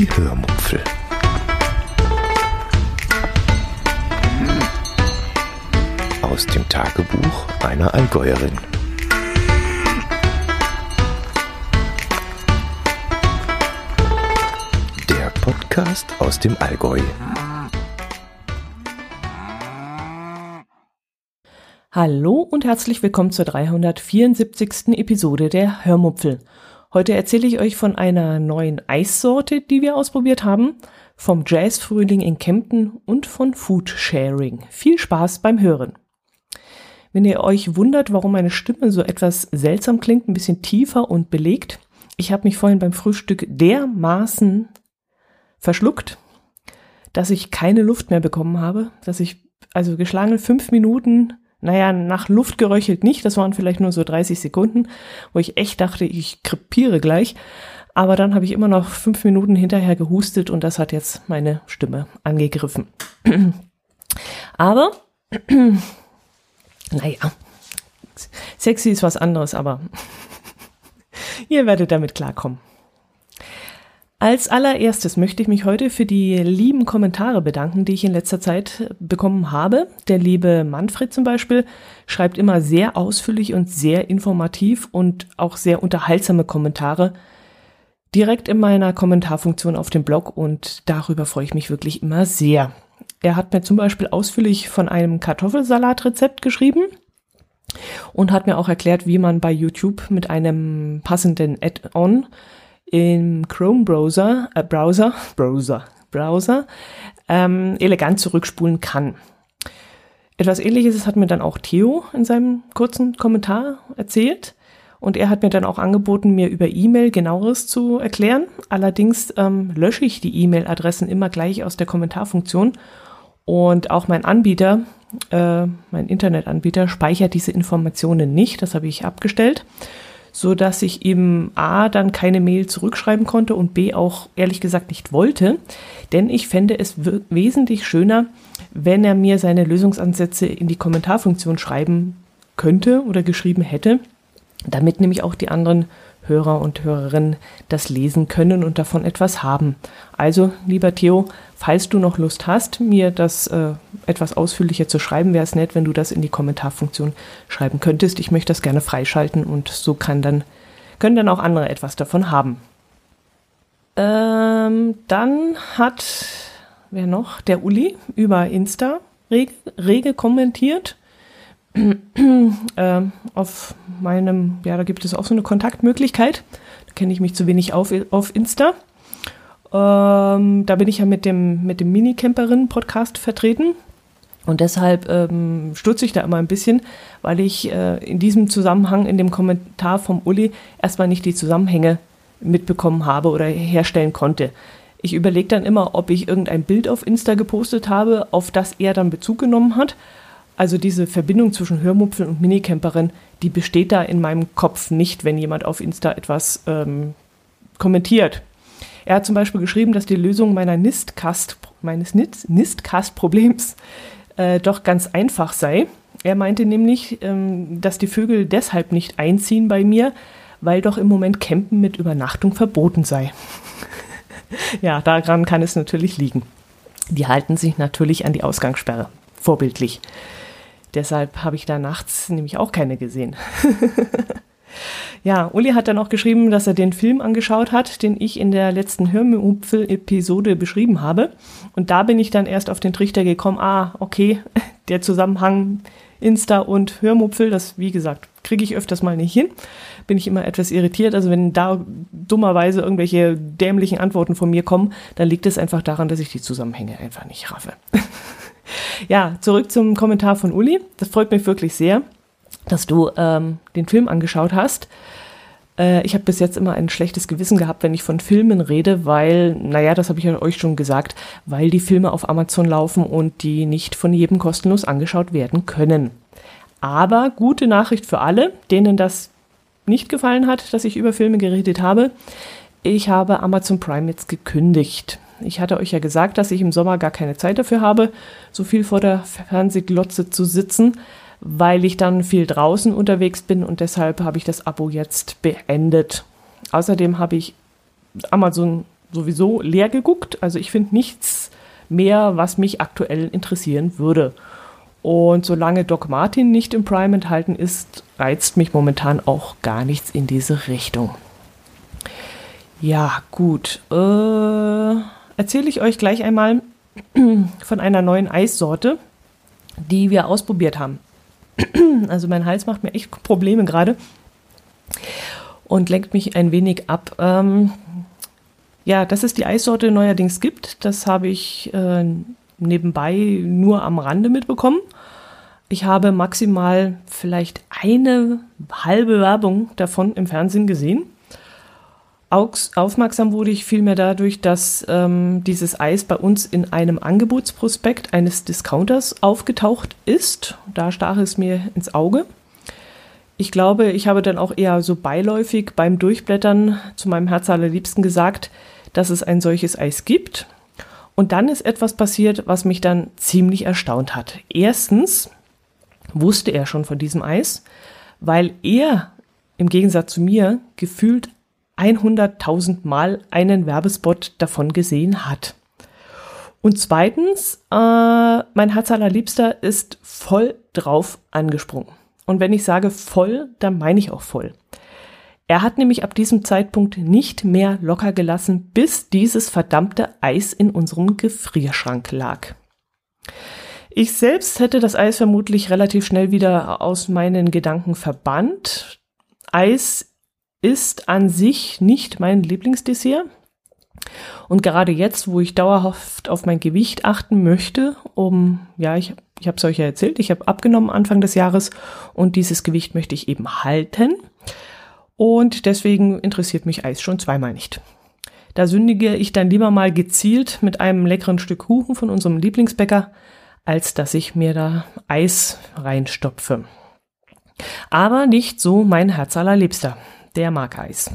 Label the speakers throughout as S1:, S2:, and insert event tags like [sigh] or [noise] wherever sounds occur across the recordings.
S1: Die Hörmupfel. Aus dem Tagebuch einer Allgäuerin. Der Podcast aus dem Allgäu.
S2: Hallo und herzlich willkommen zur 374. Episode der Hörmupfel. Heute erzähle ich euch von einer neuen Eissorte, die wir ausprobiert haben, vom Jazzfrühling in Kempten und von Food Sharing. Viel Spaß beim Hören. Wenn ihr euch wundert, warum meine Stimme so etwas seltsam klingt, ein bisschen tiefer und belegt, ich habe mich vorhin beim Frühstück dermaßen verschluckt, dass ich keine Luft mehr bekommen habe, dass ich also geschlagene fünf Minuten naja, nach Luft geröchelt nicht, das waren vielleicht nur so 30 Sekunden, wo ich echt dachte, ich krepiere gleich. Aber dann habe ich immer noch fünf Minuten hinterher gehustet und das hat jetzt meine Stimme angegriffen. [clears throat] aber, [clears throat] naja, sexy ist was anderes, aber [laughs] ihr werdet damit klarkommen. Als allererstes möchte ich mich heute für die lieben Kommentare bedanken, die ich in letzter Zeit bekommen habe. Der liebe Manfred zum Beispiel schreibt immer sehr ausführlich und sehr informativ und auch sehr unterhaltsame Kommentare direkt in meiner Kommentarfunktion auf dem Blog und darüber freue ich mich wirklich immer sehr. Er hat mir zum Beispiel ausführlich von einem Kartoffelsalatrezept geschrieben und hat mir auch erklärt, wie man bei YouTube mit einem passenden Add-on im Chrome Browser, äh, Browser, [laughs] Browser, Browser ähm, elegant zurückspulen kann. Etwas ähnliches hat mir dann auch Theo in seinem kurzen Kommentar erzählt. Und er hat mir dann auch angeboten, mir über E-Mail genaueres zu erklären. Allerdings ähm, lösche ich die E-Mail-Adressen immer gleich aus der Kommentarfunktion. Und auch mein Anbieter, äh, mein Internetanbieter, speichert diese Informationen nicht. Das habe ich abgestellt so dass ich ihm A dann keine Mail zurückschreiben konnte und B auch ehrlich gesagt nicht wollte, denn ich fände es wesentlich schöner, wenn er mir seine Lösungsansätze in die Kommentarfunktion schreiben könnte oder geschrieben hätte, damit nämlich auch die anderen Hörer und Hörerinnen das lesen können und davon etwas haben. Also, lieber Theo, falls du noch Lust hast, mir das äh, etwas ausführlicher zu schreiben, wäre es nett, wenn du das in die Kommentarfunktion schreiben könntest. Ich möchte das gerne freischalten und so kann dann, können dann auch andere etwas davon haben. Ähm, dann hat, wer noch? Der Uli über Insta rege, rege kommentiert. [clears throat] äh, auf meinem, ja, da gibt es auch so eine Kontaktmöglichkeit. Da kenne ich mich zu wenig auf, auf Insta. Ähm, da bin ich ja mit dem, mit dem Minicamperin-Podcast vertreten. Und deshalb ähm, stutze ich da immer ein bisschen, weil ich äh, in diesem Zusammenhang, in dem Kommentar vom Uli, erstmal nicht die Zusammenhänge mitbekommen habe oder herstellen konnte. Ich überlege dann immer, ob ich irgendein Bild auf Insta gepostet habe, auf das er dann Bezug genommen hat. Also diese Verbindung zwischen Hörmupfel und Minicamperin, die besteht da in meinem Kopf nicht, wenn jemand auf Insta etwas ähm, kommentiert. Er hat zum Beispiel geschrieben, dass die Lösung meiner Nistcast, meines Nistcast-Problems äh, doch ganz einfach sei. Er meinte nämlich, ähm, dass die Vögel deshalb nicht einziehen bei mir, weil doch im Moment Campen mit Übernachtung verboten sei. [laughs] ja, daran kann es natürlich liegen. Die halten sich natürlich an die Ausgangssperre. Vorbildlich. Deshalb habe ich da nachts nämlich auch keine gesehen. [laughs] ja, Uli hat dann auch geschrieben, dass er den Film angeschaut hat, den ich in der letzten Hörmupfel-Episode beschrieben habe. Und da bin ich dann erst auf den Trichter gekommen, ah, okay, [laughs] der Zusammenhang Insta und Hörmupfel, das, wie gesagt, kriege ich öfters mal nicht hin. Bin ich immer etwas irritiert. Also wenn da dummerweise irgendwelche dämlichen Antworten von mir kommen, dann liegt es einfach daran, dass ich die Zusammenhänge einfach nicht raffe. [laughs] Ja, zurück zum Kommentar von Uli. Das freut mich wirklich sehr, dass du ähm, den Film angeschaut hast. Äh, ich habe bis jetzt immer ein schlechtes Gewissen gehabt, wenn ich von Filmen rede, weil, naja, das habe ich ja euch schon gesagt, weil die Filme auf Amazon laufen und die nicht von jedem kostenlos angeschaut werden können. Aber gute Nachricht für alle, denen das nicht gefallen hat, dass ich über Filme geredet habe. Ich habe Amazon Prime jetzt gekündigt. Ich hatte euch ja gesagt, dass ich im Sommer gar keine Zeit dafür habe, so viel vor der Fernsehglotze zu sitzen, weil ich dann viel draußen unterwegs bin und deshalb habe ich das Abo jetzt beendet. Außerdem habe ich Amazon sowieso leer geguckt. Also ich finde nichts mehr, was mich aktuell interessieren würde. Und solange Doc Martin nicht im Prime enthalten ist, reizt mich momentan auch gar nichts in diese Richtung. Ja, gut. Äh, Erzähle ich euch gleich einmal [clears throat] von einer neuen Eissorte, die wir ausprobiert haben. [clears throat] Also mein Hals macht mir echt Probleme gerade und lenkt mich ein wenig ab. Ähm, ja, dass es die Eissorte neuerdings gibt, das habe ich äh, nebenbei nur am Rande mitbekommen. Ich habe maximal vielleicht eine halbe Werbung davon im Fernsehen gesehen. Aufmerksam wurde ich vielmehr dadurch, dass ähm, dieses Eis bei uns in einem Angebotsprospekt eines Discounters aufgetaucht ist. Da stach es mir ins Auge. Ich glaube, ich habe dann auch eher so beiläufig beim Durchblättern zu meinem Herz allerliebsten gesagt, dass es ein solches Eis gibt. Und dann ist etwas passiert, was mich dann ziemlich erstaunt hat. Erstens wusste er schon von diesem Eis, weil er im Gegensatz zu mir gefühlt 100.000 Mal einen Werbespot davon gesehen hat. Und zweitens, äh, mein Herz allerliebster ist voll drauf angesprungen. Und wenn ich sage voll, dann meine ich auch voll. Er hat nämlich ab diesem Zeitpunkt nicht mehr locker gelassen, bis dieses verdammte Eis in unserem Gefrierschrank lag. Ich selbst hätte das Eis vermutlich relativ schnell wieder aus meinen Gedanken verbannt. Eis ist an sich nicht mein Lieblingsdessert. Und gerade jetzt, wo ich dauerhaft auf mein Gewicht achten möchte, um, ja, ich, ich habe es euch ja erzählt, ich habe abgenommen Anfang des Jahres und dieses Gewicht möchte ich eben halten. Und deswegen interessiert mich Eis schon zweimal nicht. Da sündige ich dann lieber mal gezielt mit einem leckeren Stück Kuchen von unserem Lieblingsbäcker, als dass ich mir da Eis reinstopfe. Aber nicht so mein Herz allerliebster. Der mag Eis.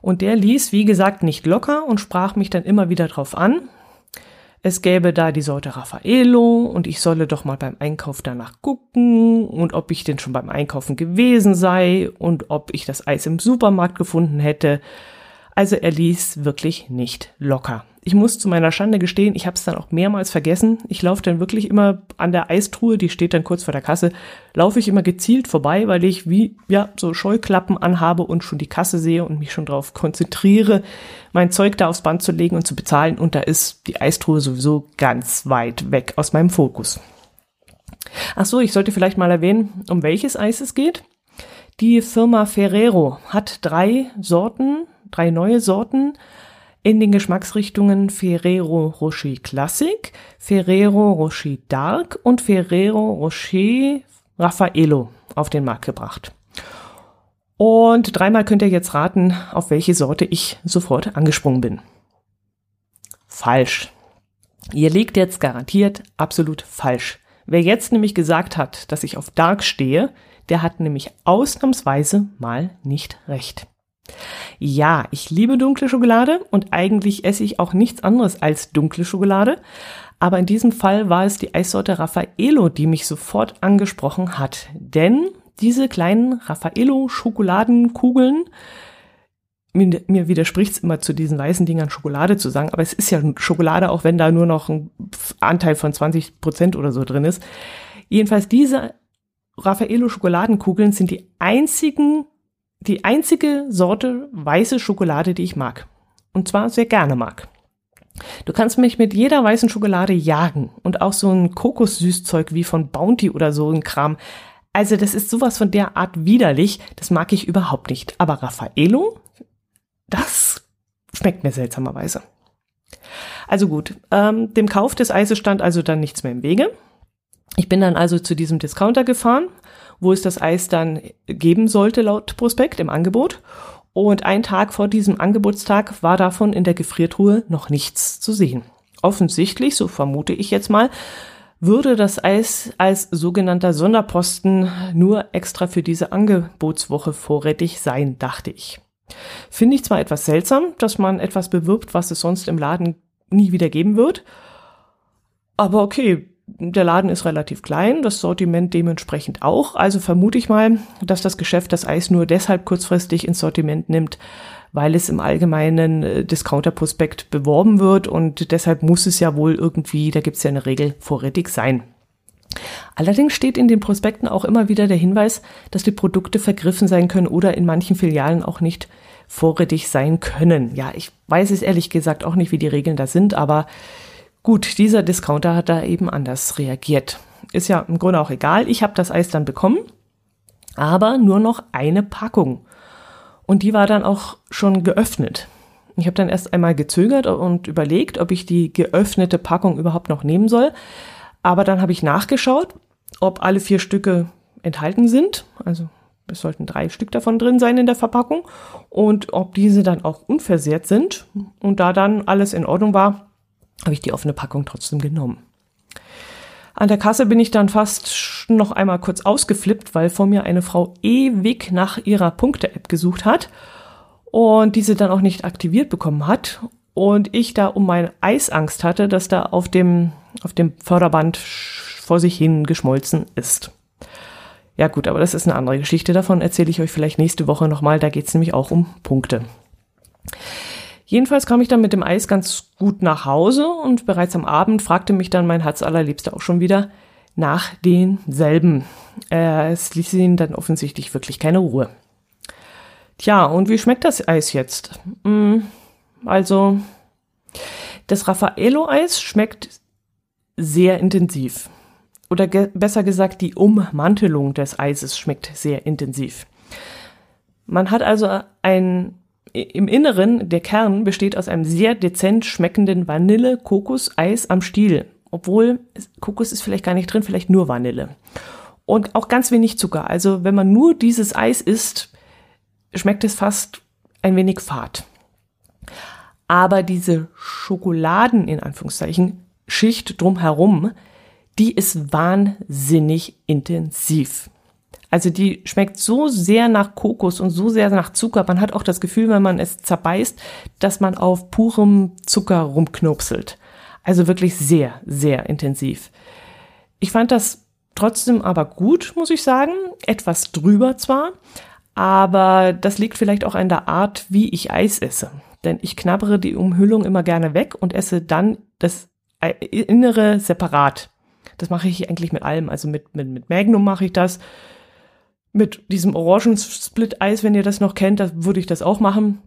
S2: Und der ließ, wie gesagt, nicht locker und sprach mich dann immer wieder drauf an. Es gäbe da die Sorte Raffaello und ich solle doch mal beim Einkauf danach gucken und ob ich denn schon beim Einkaufen gewesen sei und ob ich das Eis im Supermarkt gefunden hätte. Also er ließ wirklich nicht locker ich muss zu meiner Schande gestehen, ich habe es dann auch mehrmals vergessen. Ich laufe dann wirklich immer an der Eistruhe, die steht dann kurz vor der Kasse, laufe ich immer gezielt vorbei, weil ich wie ja so Scheuklappen anhabe und schon die Kasse sehe und mich schon darauf konzentriere, mein Zeug da aufs Band zu legen und zu bezahlen. Und da ist die Eistruhe sowieso ganz weit weg aus meinem Fokus. Ach so, ich sollte vielleicht mal erwähnen, um welches Eis es geht. Die Firma Ferrero hat drei Sorten, drei neue Sorten in den Geschmacksrichtungen Ferrero Rocher Classic, Ferrero Rocher Dark und Ferrero Rocher Raffaello auf den Markt gebracht. Und dreimal könnt ihr jetzt raten, auf welche Sorte ich sofort angesprungen bin. Falsch. Ihr liegt jetzt garantiert absolut falsch. Wer jetzt nämlich gesagt hat, dass ich auf Dark stehe, der hat nämlich ausnahmsweise mal nicht recht. Ja, ich liebe dunkle Schokolade und eigentlich esse ich auch nichts anderes als dunkle Schokolade. Aber in diesem Fall war es die Eissorte Raffaello, die mich sofort angesprochen hat. Denn diese kleinen Raffaello-Schokoladenkugeln, mir, widerspricht es immer zu diesen weißen Dingern Schokolade zu sagen, aber es ist ja Schokolade, auch wenn da nur noch ein Anteil von 20 Prozent oder so drin ist. Jedenfalls diese Raffaello Schokoladenkugeln sind die einzigen die einzige Sorte weiße Schokolade, die ich mag. Und zwar sehr gerne mag. Du kannst mich mit jeder weißen Schokolade jagen und auch so ein Kokossüßzeug wie von Bounty oder so ein Kram. Also das ist sowas von der Art widerlich, das mag ich überhaupt nicht. Aber Raffaello, das schmeckt mir seltsamerweise. Also gut, ähm, dem Kauf des Eises stand also dann nichts mehr im Wege. Ich bin dann also zu diesem Discounter gefahren wo es das Eis dann geben sollte laut Prospekt im Angebot. Und ein Tag vor diesem Angebotstag war davon in der Gefriertruhe noch nichts zu sehen. Offensichtlich, so vermute ich jetzt mal, würde das Eis als sogenannter Sonderposten nur extra für diese Angebotswoche vorrätig sein, dachte ich. Finde ich zwar etwas seltsam, dass man etwas bewirbt, was es sonst im Laden nie wieder geben wird, aber okay, der Laden ist relativ klein, das Sortiment dementsprechend auch. Also vermute ich mal, dass das Geschäft das Eis nur deshalb kurzfristig ins Sortiment nimmt, weil es im allgemeinen äh, Discounter-Prospekt beworben wird und deshalb muss es ja wohl irgendwie, da gibt es ja eine Regel, vorrätig sein. Allerdings steht in den Prospekten auch immer wieder der Hinweis, dass die Produkte vergriffen sein können oder in manchen Filialen auch nicht vorrätig sein können. Ja, ich weiß es ehrlich gesagt auch nicht, wie die Regeln da sind, aber gut, dieser Discounter hat da eben anders reagiert. Ist ja im Grunde auch egal. Ich habe das Eis dann bekommen, aber nur noch eine Packung. Und die war dann auch schon geöffnet. Ich habe dann erst einmal gezögert und überlegt, ob ich die geöffnete Packung überhaupt noch nehmen soll. Aber dann habe ich nachgeschaut, ob alle vier Stücke enthalten sind. Also es sollten drei Stück davon drin sein in der Verpackung. Und ob diese dann auch unversehrt sind. Und da dann alles in Ordnung war, habe ich die offene Packung trotzdem genommen. An der Kasse bin ich dann fast noch einmal kurz ausgeflippt, weil vor mir eine Frau ewig nach ihrer Punkte-App gesucht hat und diese dann auch nicht aktiviert bekommen hat und ich da um meine Eisangst hatte, dass da auf dem, auf dem Förderband vor sich hin geschmolzen ist. Ja gut, aber das ist eine andere Geschichte. Davon erzähle ich euch vielleicht nächste Woche nochmal. Da geht es nämlich auch um Punkte. Jedenfalls kam ich dann mit dem Eis ganz gut nach Hause und bereits am Abend fragte mich dann mein Herz allerliebster auch schon wieder nach denselben. Äh, es ließ ihn dann offensichtlich wirklich keine Ruhe. Tja, und wie schmeckt das Eis jetzt? Hm, also, das Raffaello-Eis schmeckt sehr intensiv. Oder ge besser gesagt, die Ummantelung des Eises schmeckt sehr intensiv. Man hat also ein im Inneren, der Kern besteht aus einem sehr dezent schmeckenden Vanille-Kokos-Eis am Stiel. Obwohl, Kokos ist vielleicht gar nicht drin, vielleicht nur Vanille. Und auch ganz wenig Zucker. Also wenn man nur dieses Eis isst, schmeckt es fast ein wenig fad. Aber diese Schokoladen, in Anführungszeichen, Schicht drumherum, die ist wahnsinnig intensiv. Also die schmeckt so sehr nach Kokos und so sehr nach Zucker. Man hat auch das Gefühl, wenn man es zerbeißt, dass man auf purem Zucker rumknopselt. Also wirklich sehr, sehr intensiv. Ich fand das trotzdem aber gut, muss ich sagen. Etwas drüber zwar, aber das liegt vielleicht auch an der Art, wie ich Eis esse. Denn ich knabbere die Umhüllung immer gerne weg und esse dann das Innere separat. Das mache ich eigentlich mit allem. Also mit, mit, mit Magnum mache ich das mit diesem Orangensplit-Eis, wenn ihr das noch kennt, da würde ich das auch machen.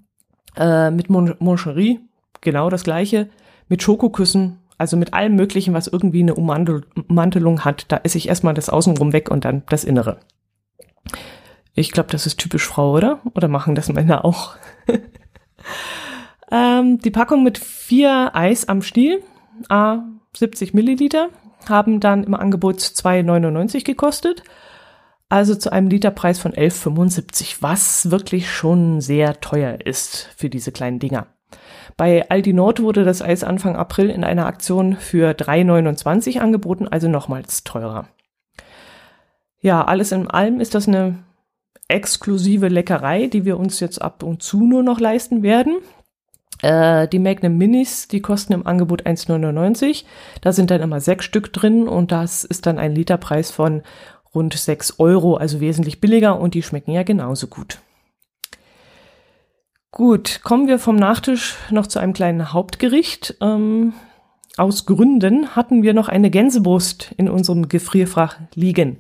S2: Äh, mit Mon Moncherie, genau das gleiche. Mit Schokoküssen, also mit allem Möglichen, was irgendwie eine Ummantelung hat. Da esse ich erstmal das Außenrum weg und dann das Innere. Ich glaube, das ist typisch Frau, oder? Oder machen das Männer auch? [laughs] ähm, die Packung mit vier Eis am Stiel, a 70 Milliliter, haben dann im Angebot 2,99 gekostet also zu einem Literpreis von 11,75, was wirklich schon sehr teuer ist für diese kleinen Dinger. Bei Aldi Nord wurde das Eis Anfang April in einer Aktion für 3,29 angeboten, also nochmals teurer. Ja, alles in allem ist das eine exklusive Leckerei, die wir uns jetzt ab und zu nur noch leisten werden. Äh, die Magnum Minis, die kosten im Angebot 1,99. Da sind dann immer sechs Stück drin und das ist dann ein Literpreis von rund 6 Euro, also wesentlich billiger und die schmecken ja genauso gut. Gut, kommen wir vom Nachtisch noch zu einem kleinen Hauptgericht. Ähm, aus Gründen hatten wir noch eine Gänsebrust in unserem Gefrierfach liegen,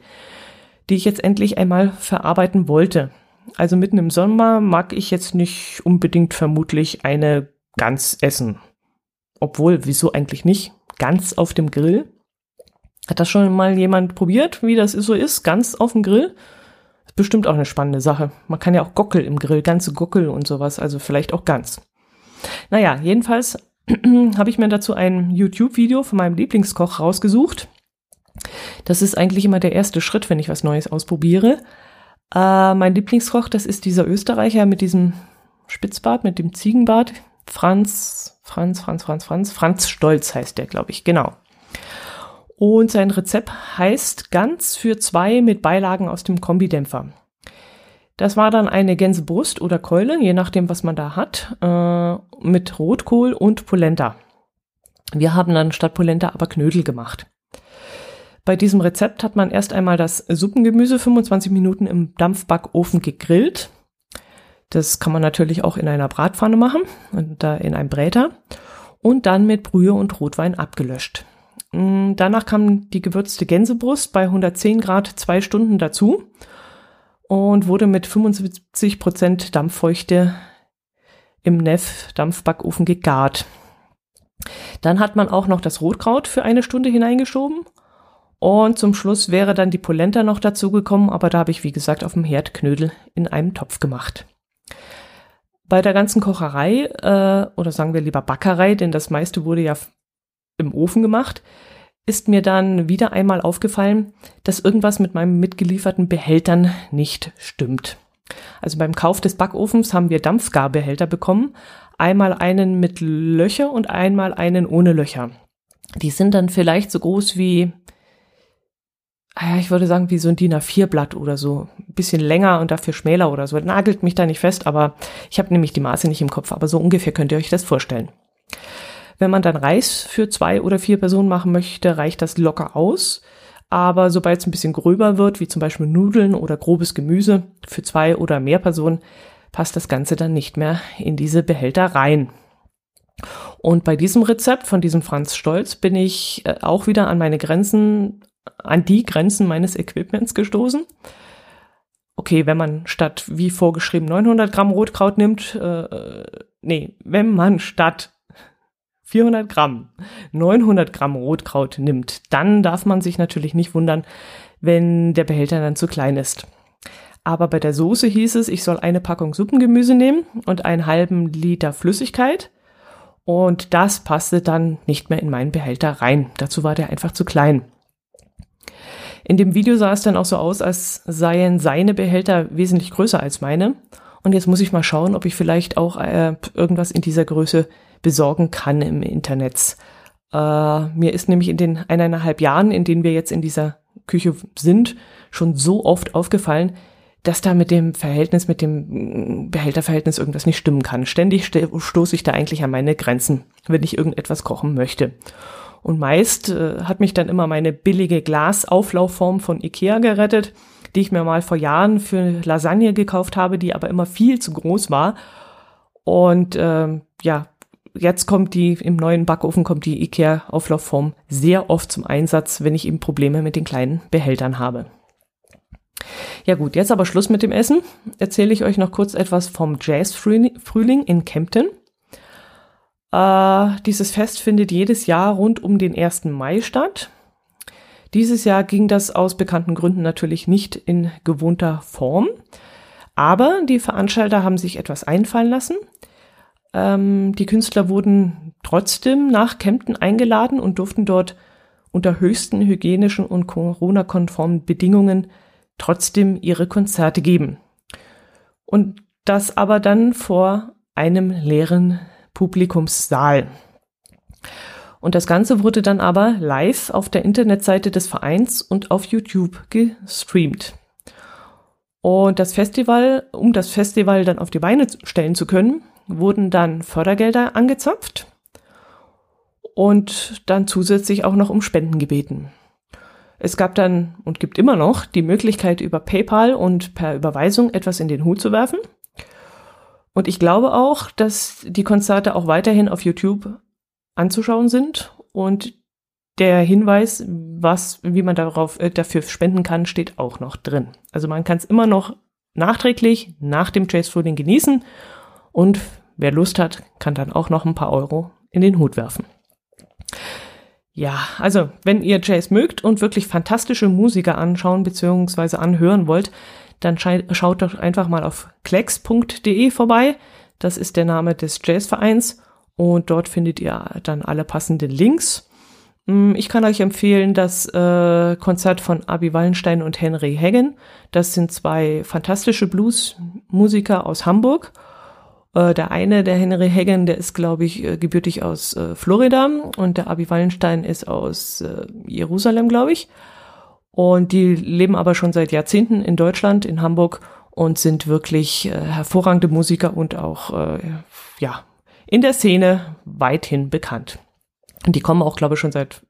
S2: die ich jetzt endlich einmal verarbeiten wollte. Also mitten im Sommer mag ich jetzt nicht unbedingt vermutlich eine Gans essen. Obwohl, wieso eigentlich nicht? Ganz auf dem Grill? Hat das schon mal jemand probiert, wie das so ist, ganz auf dem Grill? Ist bestimmt auch eine spannende Sache. Man kann ja auch Gockel im Grill, ganze Gockel und sowas, also vielleicht auch ganz. Naja, jedenfalls [clears throat] habe ich mir dazu ein YouTube-Video von meinem Lieblingskoch rausgesucht. Das ist eigentlich immer der erste Schritt, wenn ich was Neues ausprobiere. Äh, mein Lieblingskoch, das ist dieser Österreicher mit diesem Spitzbart, mit dem Ziegenbart. Franz, Franz, Franz, Franz, Franz, Franz Stolz heißt der, glaube ich, genau. Und sein Rezept heißt Gans für zwei mit Beilagen aus dem Kombidämpfer. Das war dann eine Gänsebrust oder Keule, je nachdem, was man da hat, äh, mit Rotkohl und Polenta. Wir haben dann statt Polenta aber Knödel gemacht. Bei diesem Rezept hat man erst einmal das Suppengemüse 25 Minuten im Dampfbackofen gegrillt. Das kann man natürlich auch in einer Bratpfanne machen und da in einem Bräter und dann mit Brühe und Rotwein abgelöscht. Mm, danach kam die gewürzte Gänsebrust bei 110 Grad zwei Stunden dazu und wurde mit 75 Prozent Dampffeuchte im Neff Dampfbackofen gegart. Dann hat man auch noch das Rotkraut für eine Stunde hineingeschoben und zum Schluss wäre dann die Polenta noch dazu gekommen, aber da habe ich wie gesagt auf dem Herd Knödel in einem Topf gemacht. Bei der ganzen Kocherei äh, oder sagen wir lieber Backerei, denn das meiste wurde ja im Ofen gemacht, ist mir dann wieder einmal aufgefallen, dass irgendwas mit meinem mitgelieferten Behältern nicht stimmt. Also beim Kauf des Backofens haben wir Dampfgarbehälter bekommen, einmal einen mit Löcher und einmal einen ohne Löcher. Die sind dann vielleicht so groß wie, ah ich würde sagen, wie so ein DIN A4-Blatt oder so. Ein bisschen länger und dafür schmäler oder so. Nagelt mich da nicht fest, aber ich habe nämlich die Maße nicht im Kopf. Aber so ungefähr könnt ihr euch das vorstellen. Wenn man dann Reis für zwei oder vier Personen machen möchte, reicht das locker aus. Aber sobald es ein bisschen gröber wird, wie zum Beispiel Nudeln oder grobes Gemüse für zwei oder mehr Personen, passt das Ganze dann nicht mehr in diese Behälter rein. Und bei diesem Rezept von diesem Franz Stolz bin ich äh, auch wieder an meine Grenzen, an die Grenzen meines Equipments gestoßen. Okay, wenn man statt wie vorgeschrieben 900 Gramm Rotkraut nimmt, äh, nee, wenn man statt 400 Gramm 900 Gramm Rotkraut nimmt, dann darf man sich natürlich nicht wundern, wenn der Behälter dann zu klein ist. Aber bei der Soße hieß es, ich soll eine Packung Suppengemüse nehmen und einen halben Liter Flüssigkeit. Und das passte dann nicht mehr in meinen Behälter rein. Dazu war der einfach zu klein. In dem Video sah es dann auch so aus, als seien seine Behälter wesentlich größer als meine. Und jetzt muss ich mal schauen, ob ich vielleicht auch äh, irgendwas in dieser Größe besorgen kann im Internet. Äh, mir ist nämlich in den eineinhalb Jahren, in denen wir jetzt in dieser Küche sind, schon so oft aufgefallen, dass da mit dem Verhältnis, mit dem Behälterverhältnis irgendwas nicht stimmen kann. Ständig stoße ich da eigentlich an meine Grenzen, wenn ich irgendetwas kochen möchte. Und meist äh, hat mich dann immer meine billige Glasauflaufform von Ikea gerettet, die ich mir mal vor Jahren für Lasagne gekauft habe, die aber immer viel zu groß war. Und äh, ja, jetzt kommt die, im neuen Backofen kommt die Ikea Auflaufform sehr oft zum Einsatz, wenn ich eben Probleme mit den kleinen Behältern habe. Ja gut, jetzt aber Schluss mit dem Essen. Erzähle ich euch noch kurz etwas vom Jazz-Frühling in Kempten. Äh, dieses Fest findet jedes Jahr rund um den 1. Mai statt. Dieses Jahr ging das aus bekannten Gründen natürlich nicht in gewohnter Form. Aber die Veranstalter haben sich etwas einfallen lassen. Ähm, die Künstler wurden trotzdem nach Kempten eingeladen und durften dort unter höchsten hygienischen und Corona-konformen Bedingungen trotzdem ihre Konzerte geben. Und das aber dann vor einem leeren Publikumssaal. Und das Ganze wurde dann aber live auf der Internetseite des Vereins und auf YouTube gestreamt. Und das Festival, um das Festival dann auf die Beine stellen zu können, wurden dann Fördergelder angezapft und dann zusätzlich auch noch um Spenden gebeten. Es gab dann und gibt immer noch die Möglichkeit, über PayPal und per Überweisung etwas in den Hut zu werfen. Und ich glaube auch, dass die Konzerte auch weiterhin auf YouTube anzuschauen sind und der Hinweis, was, wie man darauf, äh, dafür spenden kann, steht auch noch drin. Also man kann es immer noch nachträglich nach dem Frühling genießen und wer Lust hat, kann dann auch noch ein paar Euro in den Hut werfen. Ja, also wenn ihr Jazz mögt und wirklich fantastische Musiker anschauen bzw. anhören wollt, dann schaut doch einfach mal auf klecks.de vorbei. Das ist der Name des Jazzvereins und dort findet ihr dann alle passenden Links. Hm, ich kann euch empfehlen das äh, Konzert von Abi Wallenstein und Henry Hagen. Das sind zwei fantastische Bluesmusiker aus Hamburg äh, der eine, der Henry Hagen, der ist, glaube ich, äh, gebürtig aus äh, Florida und der Abi Wallenstein ist aus Jerusalem, glaube ich. Und die leben aber schon seit Jahrzehnten in Deutschland, in Hamburg und sind wirklich hervorragende Musiker und auch, ja, in der Szene weithin bekannt. Und die kommen auch, glaube ich, schon seit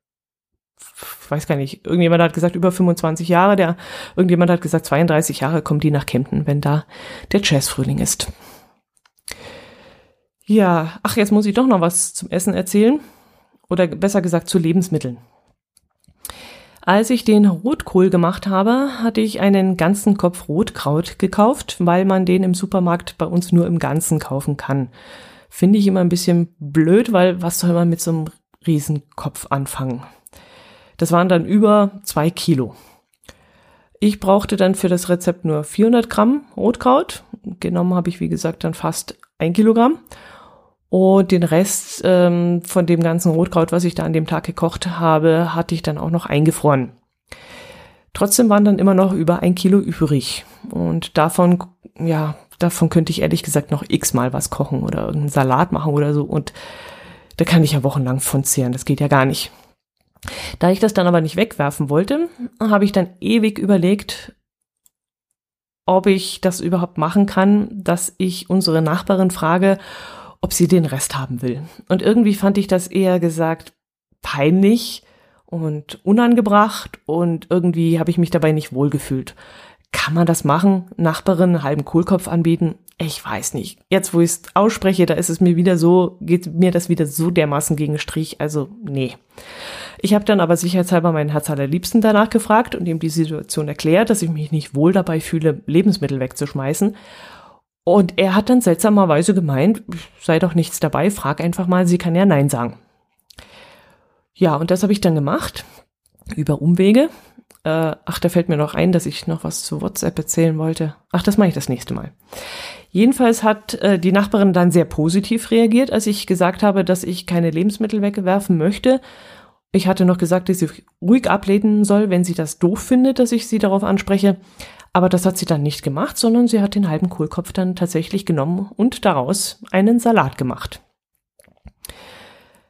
S2: weiß gar nicht, irgendjemand hat gesagt über 25 Jahre, der irgendjemand hat gesagt 32 Jahre kommen die nach Kempten, wenn da der Jazzfrühling ist. Ja, ach, jetzt muss ich doch noch was zum Essen erzählen. Oder besser gesagt zu Lebensmitteln. Als ich den Rotkohl gemacht habe, hatte ich einen ganzen Kopf Rotkraut gekauft, weil man den im Supermarkt bei uns nur im Ganzen kaufen kann. Finde ich immer ein bisschen blöd, weil was soll man mit so einem Riesenkopf anfangen? Das waren dann über zwei Kilo. Ich brauchte dann für das Rezept nur 400 Gramm Rotkraut. Genommen habe ich, wie gesagt, dann fast ein Kilogramm. Und den Rest ähm, von dem ganzen Rotkraut, was ich da an dem Tag gekocht habe, hatte ich dann auch noch eingefroren. Trotzdem waren dann immer noch über ein Kilo übrig. Und davon, ja, davon könnte ich ehrlich gesagt noch x-mal was kochen oder irgendeinen Salat machen oder so. Und da kann ich ja wochenlang von zehren. Das geht ja gar nicht. Da ich das dann aber nicht wegwerfen wollte, habe ich dann ewig überlegt, ob ich das überhaupt machen kann, dass ich unsere Nachbarin frage, ob sie den Rest haben will. Und irgendwie fand ich das eher gesagt peinlich und unangebracht und irgendwie habe ich mich dabei nicht wohlgefühlt. Kann man das machen? Nachbarin einen halben Kohlkopf anbieten? Ich weiß nicht. Jetzt, wo ich es ausspreche, da ist es mir wieder so, geht mir das wieder so dermaßen gegen Strich. Also, nee. Ich habe dann aber sicherheitshalber meinen Herz allerliebsten danach gefragt und ihm die Situation erklärt, dass ich mich nicht wohl dabei fühle, Lebensmittel wegzuschmeißen. Und er hat dann seltsamerweise gemeint, sei doch nichts dabei, frag einfach mal, sie kann ja Nein sagen. Ja, und das habe ich dann gemacht, über Umwege. Äh, ach, da fällt mir noch ein, dass ich noch was zu WhatsApp erzählen wollte. Ach, das mache ich das nächste Mal. Jedenfalls hat äh, die Nachbarin dann sehr positiv reagiert, als ich gesagt habe, dass ich keine Lebensmittel wegwerfen möchte. Ich hatte noch gesagt, dass sie ruhig ablehnen soll, wenn sie das doof findet, dass ich sie darauf anspreche. Aber das hat sie dann nicht gemacht, sondern sie hat den halben Kohlkopf dann tatsächlich genommen und daraus einen Salat gemacht.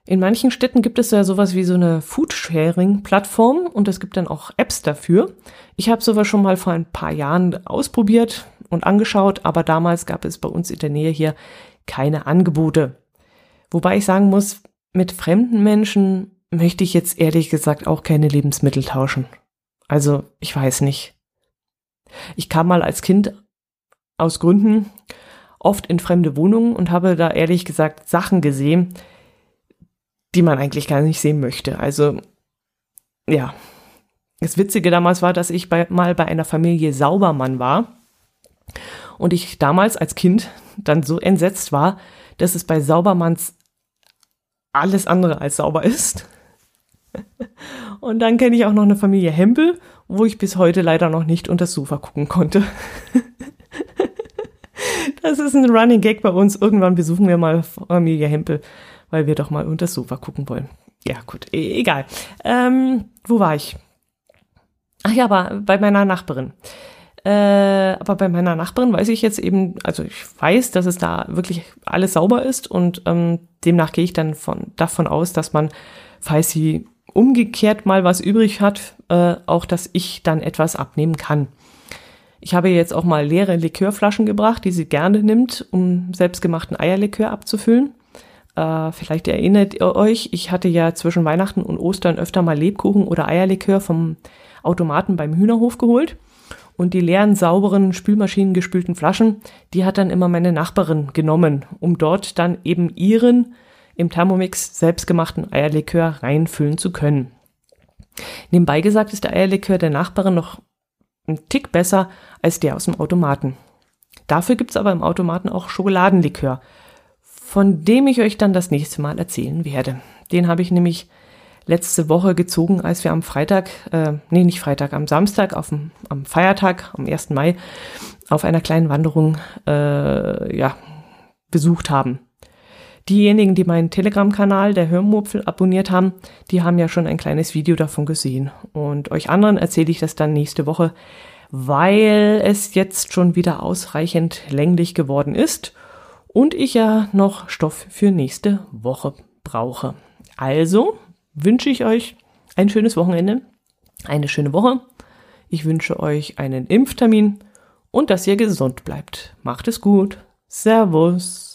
S2: In manchen Städten gibt es ja sowas wie so eine Foodsharing-Plattform und es gibt dann auch Apps dafür. Ich habe sowas schon mal vor ein paar Jahren ausprobiert und angeschaut, aber damals gab es bei uns in der Nähe hier keine Angebote. Wobei ich sagen muss, mit fremden Menschen möchte ich jetzt ehrlich gesagt auch keine Lebensmittel tauschen. Also, ich weiß nicht. Ich kam mal als Kind aus Gründen oft in fremde Wohnungen und habe da ehrlich gesagt Sachen gesehen, die man eigentlich gar nicht sehen möchte. Also, ja. Das Witzige damals war, dass ich bei, mal bei einer Familie Saubermann war und ich damals als Kind dann so entsetzt war, dass es bei Saubermanns alles andere als sauber ist. Und dann kenne ich auch noch eine Familie Hempel wo ich bis heute leider noch nicht unter das Sofa gucken konnte. [laughs] das ist ein Running Gag bei uns. Irgendwann besuchen wir mal Familie Hempel, weil wir doch mal unter das Sofa gucken wollen. Ja, gut, e egal. Ähm, wo war ich? Ach ja, aber bei meiner Nachbarin. Äh, aber bei meiner Nachbarin weiß ich jetzt eben, also ich weiß, dass es da wirklich alles sauber ist und ähm, demnach gehe ich dann von, davon aus, dass man, falls sie umgekehrt mal was übrig hat, äh, auch dass ich dann etwas abnehmen kann. Ich habe jetzt auch mal leere Likörflaschen gebracht, die sie gerne nimmt, um selbstgemachten Eierlikör abzufüllen. Äh, vielleicht erinnert ihr euch, ich hatte ja zwischen Weihnachten und Ostern öfter mal Lebkuchen oder Eierlikör vom Automaten beim Hühnerhof geholt. Und die leeren, sauberen, Spülmaschinen gespülten Flaschen, die hat dann immer meine Nachbarin genommen, um dort dann eben ihren im Thermomix selbstgemachten Eierlikör reinfüllen zu können. Nebenbei gesagt ist der Eierlikör der Nachbarin noch ein Tick besser als der aus dem Automaten. Dafür gibt's aber im Automaten auch Schokoladenlikör, von dem ich euch dann das nächste Mal erzählen werde. Den habe ich nämlich letzte Woche gezogen, als wir am Freitag, äh, nee, nicht Freitag, am Samstag, auf dem, am Feiertag, am 1. Mai, auf einer kleinen Wanderung äh, ja, besucht haben. Diejenigen, die meinen Telegram-Kanal, der Hörmupfel, abonniert haben, die haben ja schon ein kleines Video davon gesehen. Und euch anderen erzähle ich das dann nächste Woche, weil es jetzt schon wieder ausreichend länglich geworden ist und ich ja noch Stoff für nächste Woche brauche. Also wünsche ich euch ein schönes Wochenende, eine schöne Woche. Ich wünsche euch einen Impftermin und dass ihr gesund bleibt. Macht es gut. Servus.